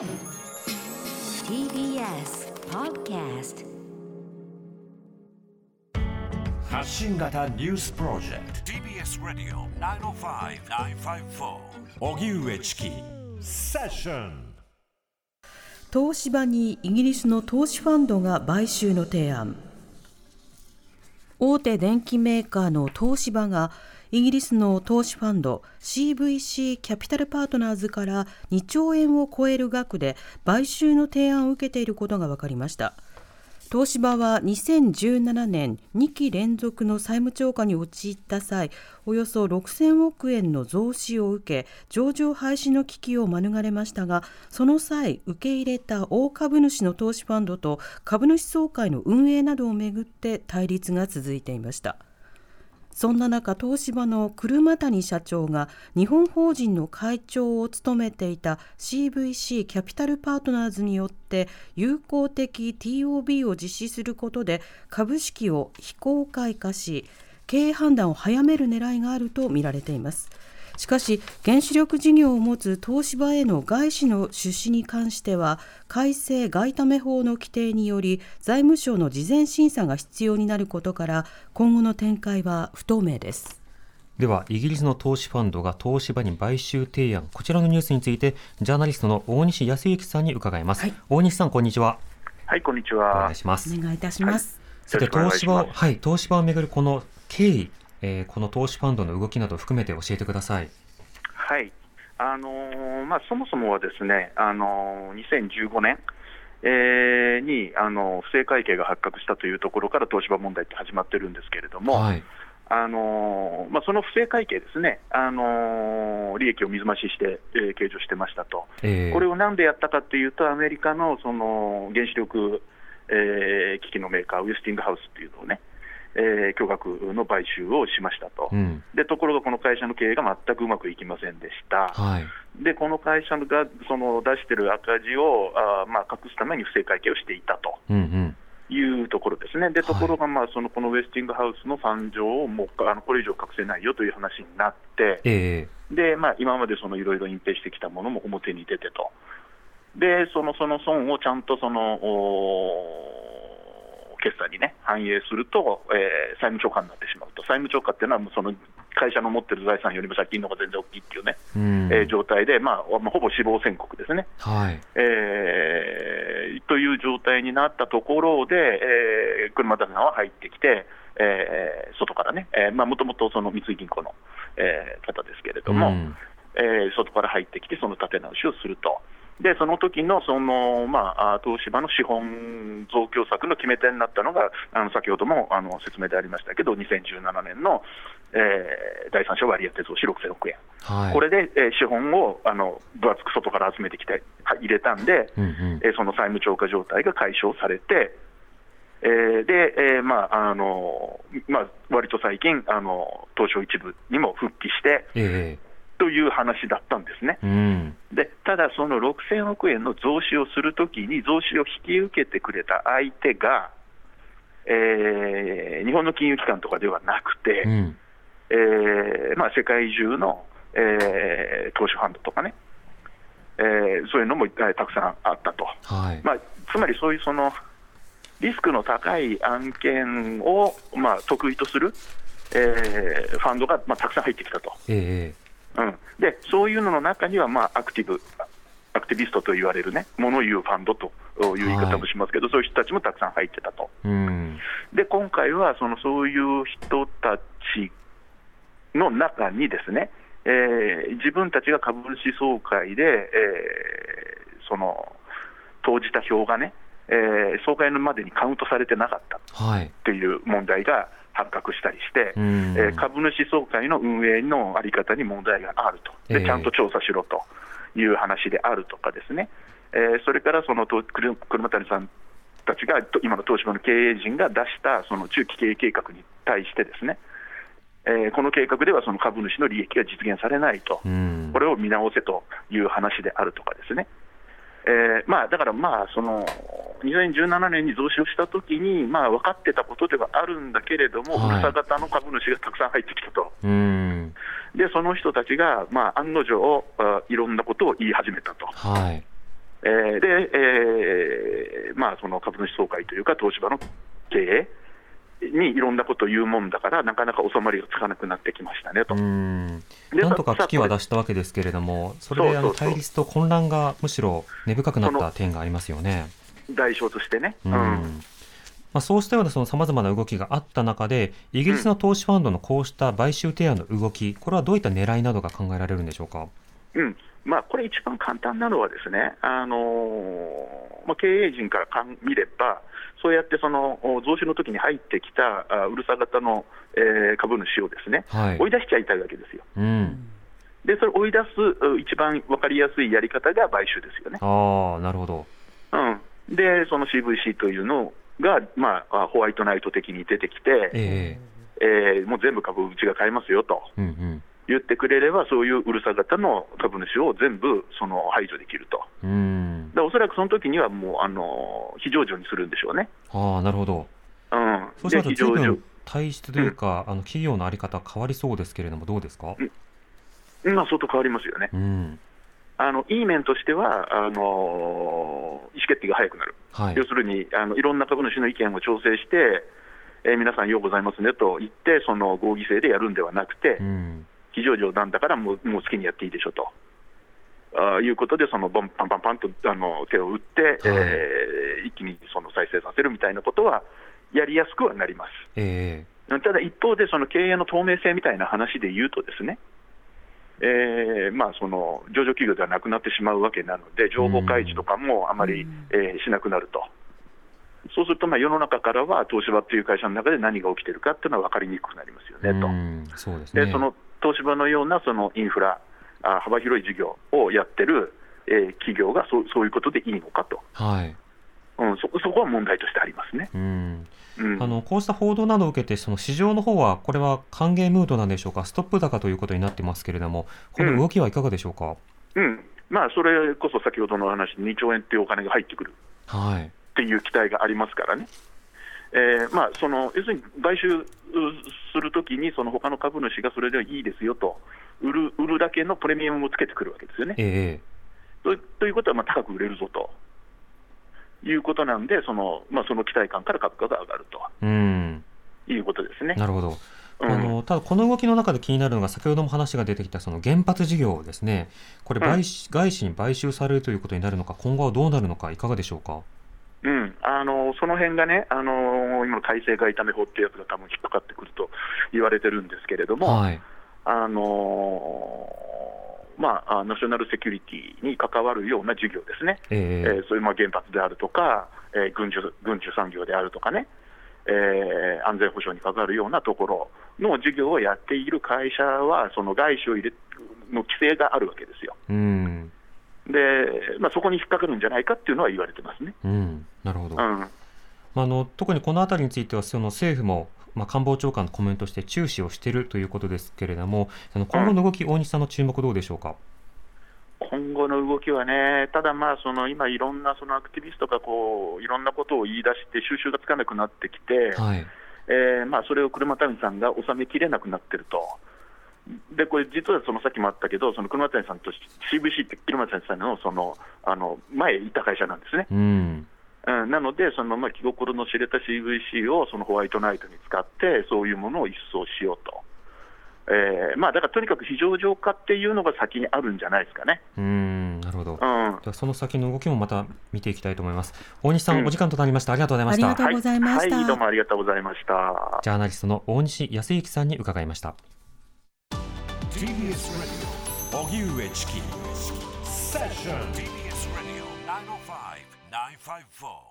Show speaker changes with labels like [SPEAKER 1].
[SPEAKER 1] TBS Podcast
[SPEAKER 2] 発信型ニュースプロジェクト。
[SPEAKER 3] TBS Radio 905-954
[SPEAKER 2] 荻上チキ。セッション。
[SPEAKER 4] 東芝にイギリスの投資ファンドが買収の提案。大手電機メーカーの東芝がイギリスの投資ファンド CVC キャピタルパートナーズから2兆円を超える額で買収の提案を受けていることが分かりました。東芝は2017年2期連続の債務超過に陥った際およそ6000億円の増資を受け上場廃止の危機を免れましたがその際受け入れた大株主の投資ファンドと株主総会の運営などをめぐって対立が続いていました。そんな中、東芝の車谷社長が日本法人の会長を務めていた CVC キャピタルパートナーズによって友好的 TOB を実施することで株式を非公開化し経営判断を早める狙いがあるとみられています。しかし原子力事業を持つ東芝への外資の出資に関しては改正外為法の規定により財務省の事前審査が必要になることから今後の展開は不透明です。
[SPEAKER 5] ではイギリスの投資ファンドが東芝に買収提案こちらのニュースについてジャーナリストの大西康之さんに伺います、はい、大西さんこんにちは。
[SPEAKER 6] はいこんにちは。
[SPEAKER 5] お願いします。
[SPEAKER 4] お願いいたします、
[SPEAKER 5] はい、さて東芝はい東芝をめぐるこの経緯えー、この投資ファンドの動きなど含めて教えてください。
[SPEAKER 6] はい。あのー、まあ、そもそもはですね、あのー、2015年、えー、にあの不正会計が発覚したというところから東芝問題って始まってるんですけれども、はい、あのまあ、その不正会計ですね、あの利益を水増しして、えー、計上してましたと、えー、これをなんでやったかというと、アメリカのその原子力、えー、機器のメーカー、ウェスティングハウスっていうのをね、えー、巨額の買収をしましたと、うん、でところがこの会社の経営が全くうまくいきませんでした、はい、でこの会社がその出している赤字をあ、まあ、隠すために不正会計をしていたと。うんうん。いうところですね、でところが、まあ、そのこのウェスティングハウスの惨状をもうあのこれ以上隠せないよという話になって、えー、でまあ、今までいろいろ隠蔽してきたものも表に出てと、でそのその損をちゃんとその決算にね、反映すると、えー、債務超過になってしまうと、債務超過っていうのは、その会社の持ってる財産よりも借金の方が全然大きいっていうね、うん、えー、状態で、まあ、まあ、ほぼ死亡宣告ですね、はい。えー、という状態になったところで、えー、車田さんは入ってきて、えー、外からね、もともと三井銀行の、えー、方ですけれども、うん、えー、外から入ってきて、その立て直しをすると。でその時のその、まあ、東芝の資本増強策の決め手になったのが、あの先ほどもあの説明でありましたけど、2017年の、えー、第三者割当増資6000億円、はい、これで、えー、資本をあの分厚く外から集めてきて、入れたんで、うんうん、えー、その債務超過状態が解消されて、えー、で、えーまああのまあ割と最近あの、東証一部にも復帰して、えーという話だったんですね、うん、でただ、その6000億円の増資をするときに、増資を引き受けてくれた相手が、えー、日本の金融機関とかではなくて、うん、えー、まあ、世界中の、えー、投資ファンドとかね、えー、そういうのもたくさんあったと、はい、まあ、つまりそういうそのリスクの高い案件を、まあ、得意とする、えー、ファンドが、まあ、たくさん入ってきたと。えーうん、でそういうのの中には、まあ、アクティブ、アクティビストと言われるね、もの言うファンドという言い方もしますけど、はい、そういう人たちもたくさん入ってたと。うん、で今回はそのそういう人たちの中にですね、えー、自分たちが株主総会で、えー、その投じた票がね、えー、総会のまでにカウントされてなかった。という問題が、発覚したりして、えー、株主総会の運営の在り方に問題があると。で、ちゃんと調査しろという話であるとかですね、えー、それからその車谷さんたちが、今の東芝の経営陣が出したその中期経営計画に対してですね、えー、この計画ではその株主の利益が実現されないと、これを見直せという話であるとかですね。えーまあ、だからまあその2017年に増資をしたときに、まあ、分かってたことではあるんだけれども、はい、ふ型の株主がたくさん入ってきたと、でその人たちが、まあ、案の定、いろんなことを言い始めたと、はい。えー、で、えーまあ、その株主総会というか、東芝の経営にいろんなことを言うもんだから、なかなか収まりがつかなくなってきましたねと。
[SPEAKER 5] なんとか危機は出したわけですけれども、それであの対立と混乱がむしろ根深くなった点がありますよね。
[SPEAKER 6] 代償としてね。うん
[SPEAKER 5] まあ、そうしたようなさまざまな動きがあった中で、イギリスの投資ファンドのこうした買収提案の動き、これはどういった狙いなどが考えられるんでしょうか？
[SPEAKER 6] うんまあ、これ、一番簡単なのは、ですね、あのー、まあ、経営陣からかん見れば、そうやってその増資の時に入ってきたうるさ型の、えー、株主をですね、はい、追い出しちゃいたいわけですよ。うんでそれ追い出す一番分かりやすいやり方が買収ですよね。
[SPEAKER 5] あなるほど、
[SPEAKER 6] うん、で、その CVC というのが、まあ、ホワイトナイト的に出てきて、えー、えー、もう全部株うちが買いますよと、うんうん、言ってくれれば、そういううるさ型の株主を全部その排除できると。うん。でおそらくその時にはもうあの非上場にするんでしょうね。
[SPEAKER 5] あなるほど、
[SPEAKER 6] うん、
[SPEAKER 5] そうすると、随分体質というか、うん、あの企業の在り方、変わりそうですけれども、どうですか、
[SPEAKER 6] うん、まあ、相当変わりますよね。うんあのいい面としてはあの、意思決定が早くなる、はい、要するにあのいろんな株主の意見を調整して、えー、皆さん、ようございますねと言って、その合議制でやるんではなくて、うん、非常上なんだからもうもう好きにやっていいでしょと。あいうことで、そのボンパンパンパンとあの手を打って、はい、えー、一気にその再生させるみたいなことはやりやすくはなります。えー、ただ一方で、その経営の透明性みたいな話で言うとですね、えーまあ、その上場企業ではなくなってしまうわけなので、情報開示とかもあまり、えー、しなくなると。そうすると、まあ、世の中からは東芝という会社の中で何が起きてるかっていうのは分かりにくくなりますよねと。そうですねでその東芝のようなそのインフラ、あ幅広い事業をやってる、えー、企業がそそういうことでいいのかと、はいうん、そそこは問題としてありますね。うん。
[SPEAKER 5] あのこうした報道などを受けて、その市場の方は、これは歓迎ムードなんでしょうか、ストップ高ということになってますけれども、この動きはいかがでしょうか、
[SPEAKER 6] うん、うん、まあ、それこそ先ほどの話、2兆円っていうお金が入ってくる、はい、っていう期待がありますからね。えーまあ、その要するに買収するときに、その他の株主がそれでいいですよと、売る売るだけのプレミアムをつけてくるわけですよね。えー、とということは、まあ、高く売れるぞということなんで、その,、まあ、その期待感から株価が上がると、うん、いうことですね。
[SPEAKER 5] なるほど。あのただ、この動きの中で気になるのが、先ほども話が出てきたその原発事業ですね、これ、外資に買収されるということになるのか、今後はどうなるのか、いかがでしょうか？
[SPEAKER 6] うん、あのその辺がね、あの今の改正外為法っていうやつが多分引っかかってくると言われてるんですけれども、はい、あのまあ、ナショナルセキュリティに関わるような事業ですね、えー、えー、そういうまあ原発であるとか、えー、軍需軍需産業であるとかね、えー、安全保障に関わるようなところの事業をやっている会社は、その外資を入れの規制があるわけですよ。うん。で、まあ、そこに引っかかるんじゃないかっていうのは言われてますね。
[SPEAKER 5] うん、なるほど、うん、あの特にこのあたりについては、その政府も、まあ、官房長官のコメントして注視をしているということですけれども、あの今後の動き、うん、大西さんの注目、どうでしょうか？
[SPEAKER 6] 今後の動きはね、ただまあ、その今、いろんなそのアクティビストがこういろんなことを言い出して、収拾がつかなくなってきて、はいえーまあ、それを車谷さんが収めきれなくなってると。でこれ、実はそのさっきもあったけど、その車谷さんと CVC って車谷さんのそのあの前いた会社なんですね。うんうん、なので、そのまあ気心の知れた CVC をそのホワイトナイトに使って、そういうものを一掃しようと。えーまあ、だからとにかく非常上化っていうのが先にあるんじゃないですかね。
[SPEAKER 5] うんなるほど、うん、その先の動きもまた見ていきたいと思います。大西さん、うん、お時間となりました。ありがとうございました。あり
[SPEAKER 4] がとうございました。
[SPEAKER 6] はい、はい、どうもありがとうございました。
[SPEAKER 5] ジャーナリストの大西康之さんに伺いました。TBS Radio 荻上チキセッション Five four.